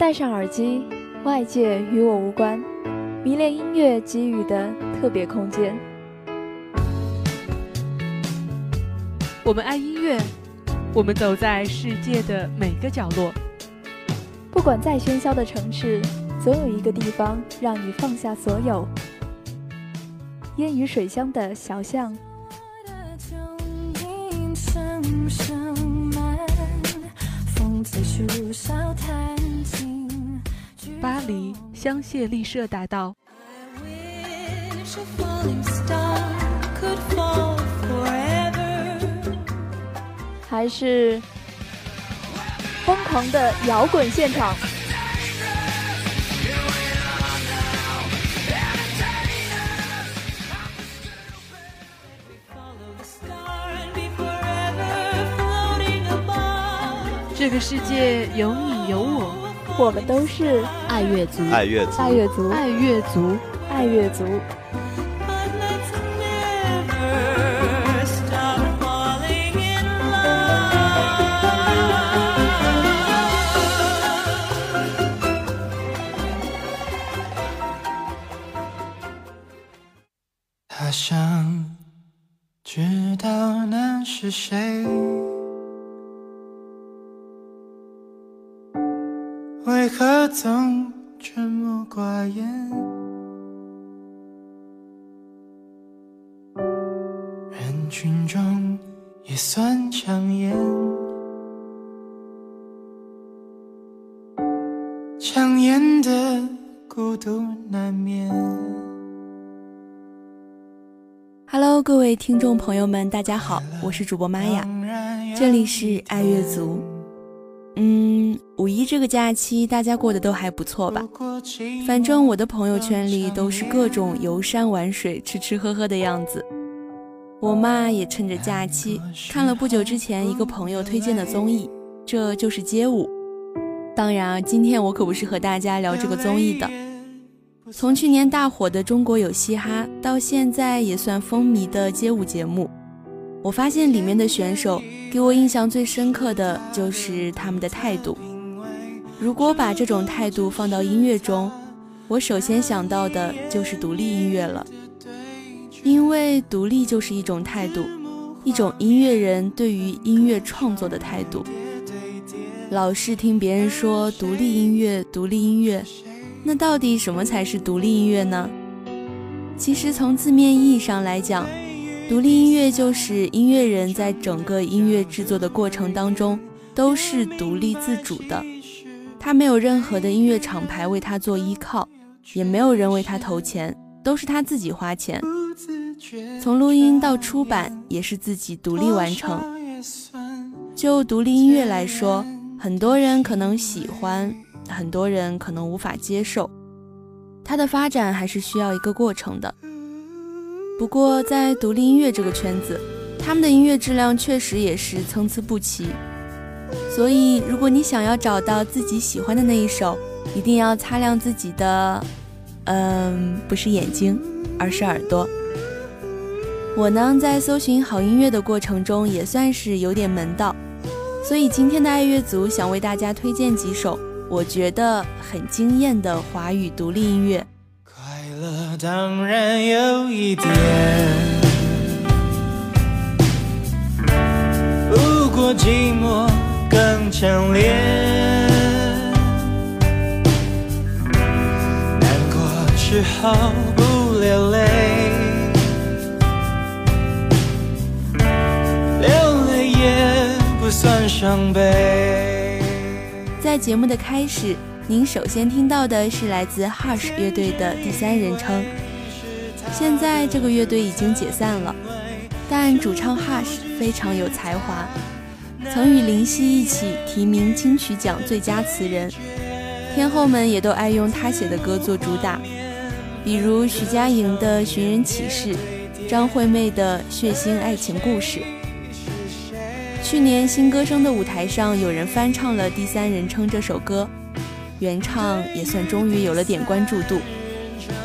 戴上耳机，外界与我无关，迷恋音乐给予的特别空间。我们爱音乐，我们走在世界的每个角落。不管再喧嚣的城市，总有一个地方让你放下所有。烟雨水乡的小巷。巴黎香榭丽舍大道，还是疯狂的摇滚现场。这个世界有你有我，我们都是爱乐族，爱乐族，爱乐族，爱乐族，爱乐族。为何总沉默寡言？人群中也算抢眼，抢眼的孤独难免。Hello，各位听众朋友们，大家好，我是主播玛雅，这里是爱乐族。嗯，五一这个假期大家过得都还不错吧？反正我的朋友圈里都是各种游山玩水、吃吃喝喝的样子。我妈也趁着假期看了不久之前一个朋友推荐的综艺，这就是街舞。当然，今天我可不是和大家聊这个综艺的。从去年大火的《中国有嘻哈》到现在也算风靡的街舞节目。我发现里面的选手给我印象最深刻的就是他们的态度。如果把这种态度放到音乐中，我首先想到的就是独立音乐了，因为独立就是一种态度，一种音乐人对于音乐创作的态度。老是听别人说独立音乐，独立音乐，那到底什么才是独立音乐呢？其实从字面意义上来讲。独立音乐就是音乐人在整个音乐制作的过程当中都是独立自主的，他没有任何的音乐厂牌为他做依靠，也没有人为他投钱，都是他自己花钱。从录音到出版也是自己独立完成。就独立音乐来说，很多人可能喜欢，很多人可能无法接受，它的发展还是需要一个过程的。不过，在独立音乐这个圈子，他们的音乐质量确实也是参差不齐。所以，如果你想要找到自己喜欢的那一首，一定要擦亮自己的，嗯，不是眼睛，而是耳朵。我呢，在搜寻好音乐的过程中，也算是有点门道。所以，今天的爱乐族想为大家推荐几首我觉得很惊艳的华语独立音乐。当然有一点，不过寂寞更强烈。难过时候不流泪，流泪也不算伤悲。在节目的开始。您首先听到的是来自 Hush 乐队的第三人称。现在这个乐队已经解散了，但主唱 Hush 非常有才华，曾与林夕一起提名金曲奖最佳词人。天后们也都爱用他写的歌做主打，比如徐佳莹的《寻人启事》，张惠妹的《血腥爱情故事》。去年新歌声的舞台上，有人翻唱了《第三人称》这首歌。原唱也算终于有了点关注度，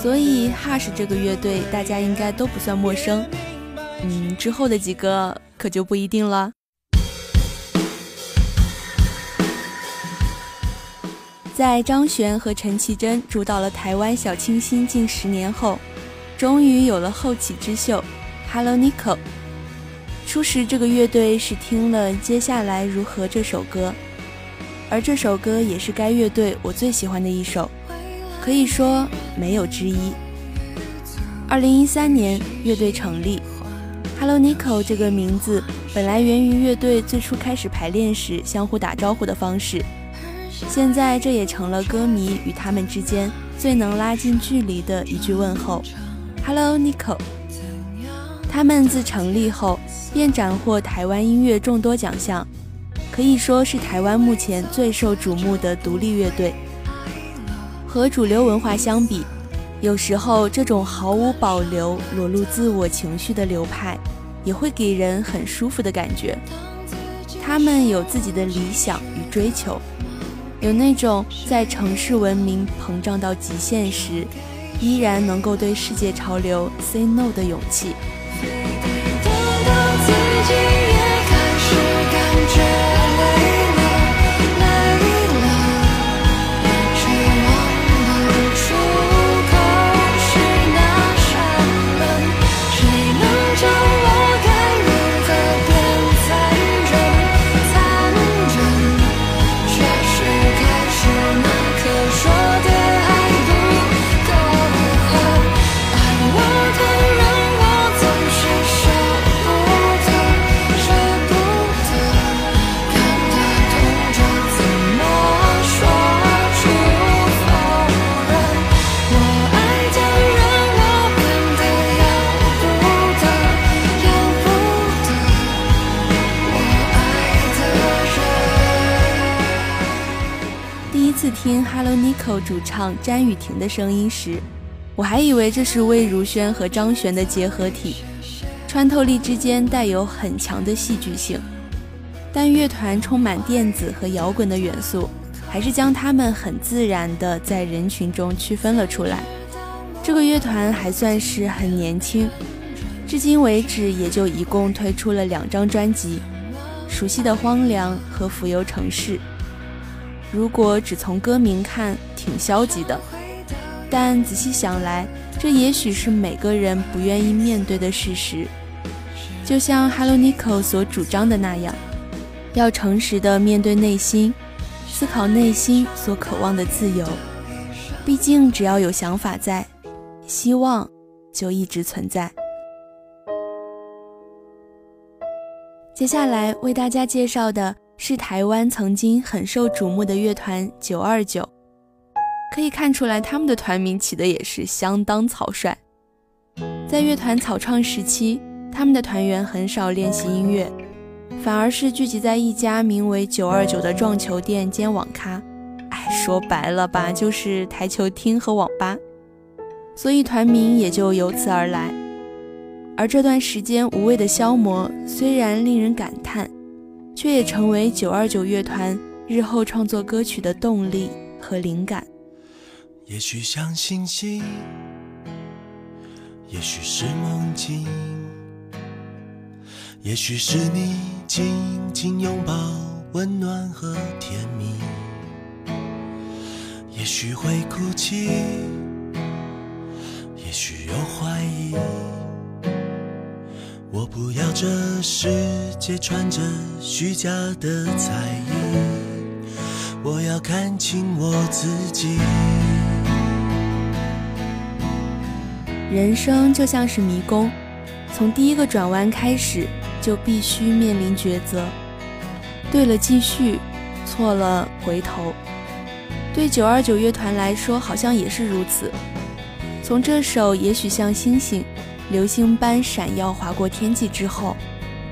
所以 Hush 这个乐队大家应该都不算陌生。嗯，之后的几个可就不一定了。在张悬和陈绮贞主导了台湾小清新近十年后，终于有了后起之秀，Hello Nico。初时这个乐队是听了接下来如何这首歌，而这首歌也是该乐队我最喜欢的一首，可以说没有之一。二零一三年乐队成立，Hello Nico 这个名字本来源于乐队最初开始排练时相互打招呼的方式，现在这也成了歌迷与他们之间最能拉近距离的一句问候，Hello Nico。他们自成立后便斩获台湾音乐众多奖项，可以说是台湾目前最受瞩目的独立乐队。和主流文化相比，有时候这种毫无保留裸露自我情绪的流派，也会给人很舒服的感觉。他们有自己的理想与追求，有那种在城市文明膨胀到极限时，依然能够对世界潮流 say no 的勇气。Nico 主唱詹雨婷的声音时，我还以为这是魏如萱和张悬的结合体，穿透力之间带有很强的戏剧性。但乐团充满电子和摇滚的元素，还是将他们很自然地在人群中区分了出来。这个乐团还算是很年轻，至今为止也就一共推出了两张专辑，《熟悉的荒凉》和《浮游城市》。如果只从歌名看，挺消极的，但仔细想来，这也许是每个人不愿意面对的事实。就像 Hello Nico 所主张的那样，要诚实的面对内心，思考内心所渴望的自由。毕竟，只要有想法在，希望就一直存在。接下来为大家介绍的。是台湾曾经很受瞩目的乐团九二九，可以看出来他们的团名起的也是相当草率。在乐团草创时期，他们的团员很少练习音乐，反而是聚集在一家名为九二九的撞球店兼网咖。哎，说白了吧，就是台球厅和网吧，所以团名也就由此而来。而这段时间无谓的消磨，虽然令人感叹。却也成为九二九乐团日后创作歌曲的动力和灵感。也许像星星，也许是梦境，也许是你紧紧拥抱，温暖和甜蜜。也许会哭泣，也许有怀疑。我不要这世界穿着虚假的彩衣，我要看清我自己。人生就像是迷宫，从第一个转弯开始，就必须面临抉择。对了继续，错了回头。对九二九乐团来说，好像也是如此。从这首也许像星星。流星般闪耀划过天际之后，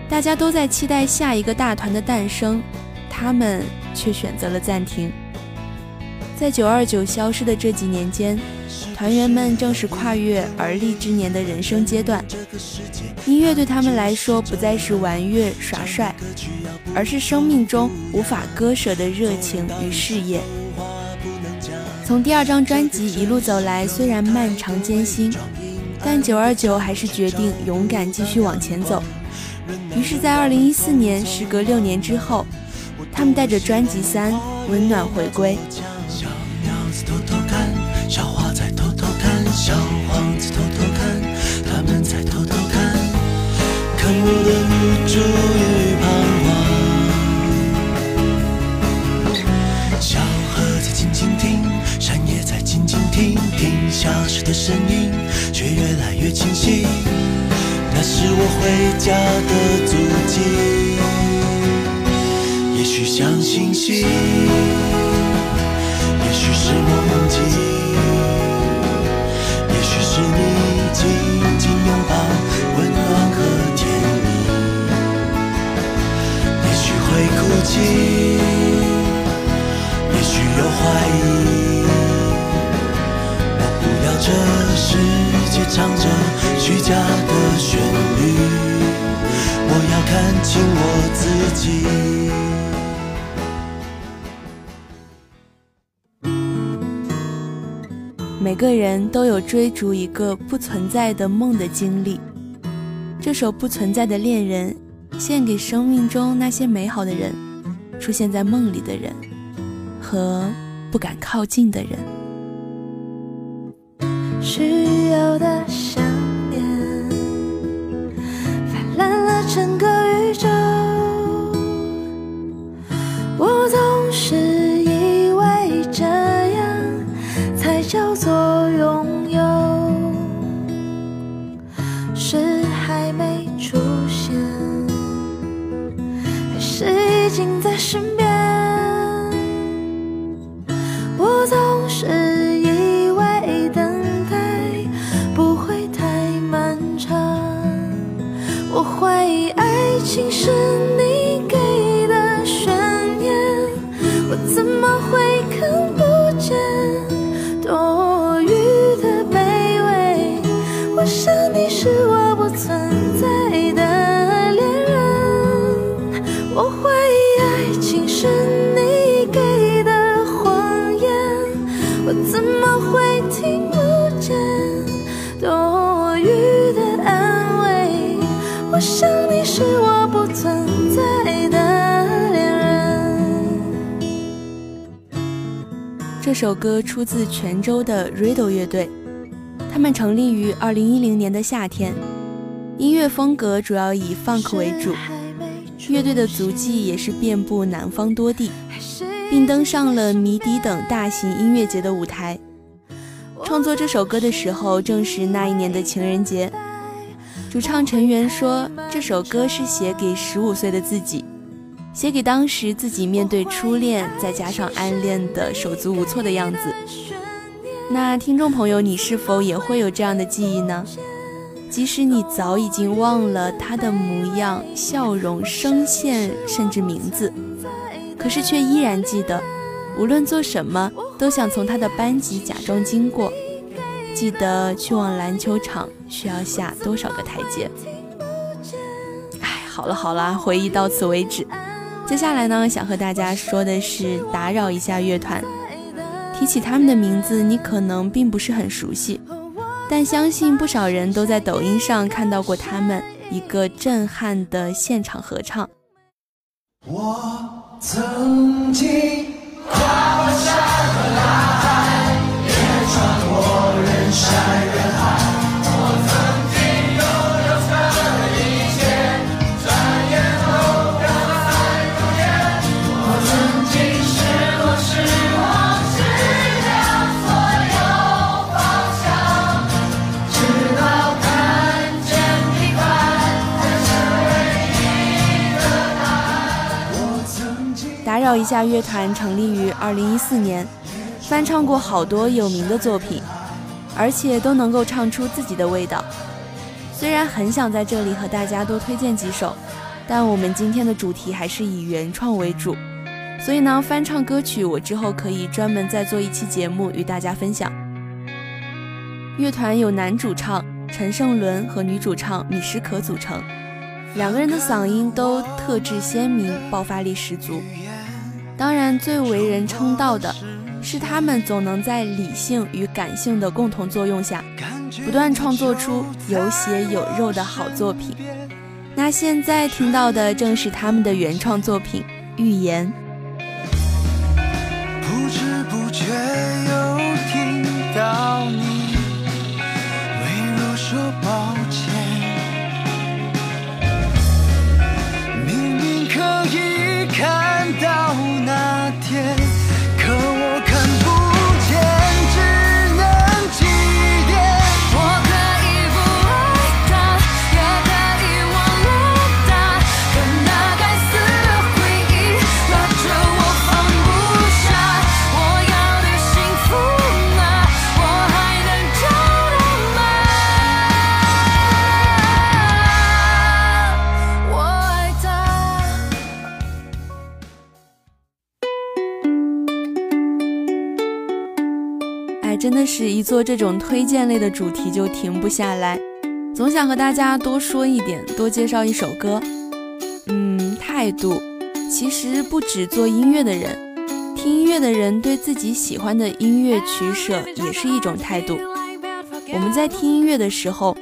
大家都在期待下一个大团的诞生，他们却选择了暂停。在九二九消失的这几年间，团员们正是跨越而立之年的人生阶段，音乐对他们来说不再是玩乐耍帅，而是生命中无法割舍的热情与事业。从第二张专辑一路走来，虽然漫长艰辛。但九二九还是决定勇敢继续往前走。于是，在二零一四年，时隔六年之后，他们带着专辑三《温暖》回归。家的足迹，也许像星星，也许是梦境，也许是你紧紧拥抱，温暖和甜蜜。也许会哭泣，我自己。每个人都有追逐一个不存在的梦的经历。这首《不存在的恋人》献给生命中那些美好的人，出现在梦里的人和不敢靠近的人。需要的我想你是我不存在的恋人。这首歌出自泉州的 Riddle 乐队，他们成立于2010年的夏天，音乐风格主要以 funk 为主，乐队的足迹也是遍布南方多地，并登上了迷笛等大型音乐节的舞台。创作这首歌的时候，正是那一年的情人节。主唱陈元说，这首歌是写给15岁的自己。写给当时自己面对初恋，再加上暗恋的手足无措的样子。那听众朋友，你是否也会有这样的记忆呢？即使你早已经忘了他的模样、笑容、声线，甚至名字，可是却依然记得，无论做什么，都想从他的班级假装经过。记得去往篮球场需要下多少个台阶？哎，好了好了，回忆到此为止。接下来呢，想和大家说的是打扰一下乐团。提起他们的名字，你可能并不是很熟悉，但相信不少人都在抖音上看到过他们一个震撼的现场合唱。我曾经跨过山扰一下，乐团成立于2014年，翻唱过好多有名的作品，而且都能够唱出自己的味道。虽然很想在这里和大家多推荐几首，但我们今天的主题还是以原创为主，所以呢，翻唱歌曲我之后可以专门再做一期节目与大家分享。乐团有男主唱陈胜伦和女主唱米诗可组成，两个人的嗓音都特质鲜明，爆发力十足。当然，最为人称道的是他们总能在理性与感性的共同作用下，不断创作出有血有肉的好作品。那现在听到的正是他们的原创作品《预言》。不知不觉真的是一做这种推荐类的主题就停不下来，总想和大家多说一点，多介绍一首歌。嗯，态度其实不止做音乐的人，听音乐的人对自己喜欢的音乐取舍也是一种态度。我们在听音乐的时候，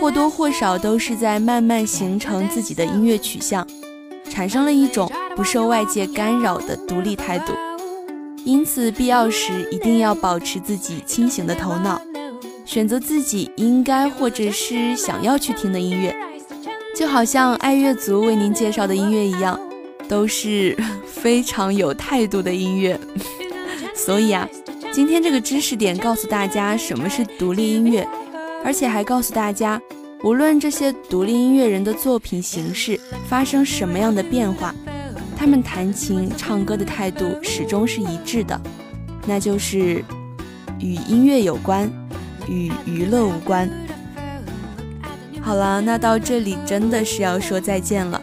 或多或少都是在慢慢形成自己的音乐取向，产生了一种不受外界干扰的独立态度。因此，必要时一定要保持自己清醒的头脑，选择自己应该或者是想要去听的音乐。就好像爱乐族为您介绍的音乐一样，都是非常有态度的音乐。所以啊，今天这个知识点告诉大家什么是独立音乐，而且还告诉大家，无论这些独立音乐人的作品形式发生什么样的变化。他们弹琴、唱歌的态度始终是一致的，那就是与音乐有关，与娱乐无关。好了，那到这里真的是要说再见了。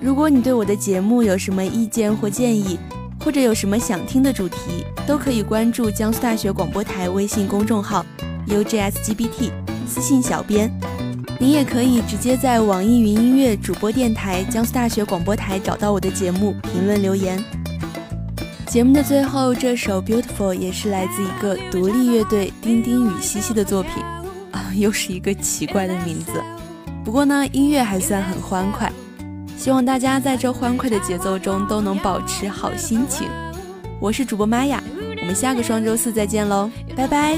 如果你对我的节目有什么意见或建议，或者有什么想听的主题，都可以关注江苏大学广播台微信公众号 UJSGBT，私信小编。你也可以直接在网易云音乐主播电台江苏大学广播台找到我的节目，评论留言。节目的最后，这首《Beautiful》也是来自一个独立乐队丁丁与西西的作品，啊，又是一个奇怪的名字。不过呢，音乐还算很欢快，希望大家在这欢快的节奏中都能保持好心情。我是主播玛雅，我们下个双周四再见喽，拜拜。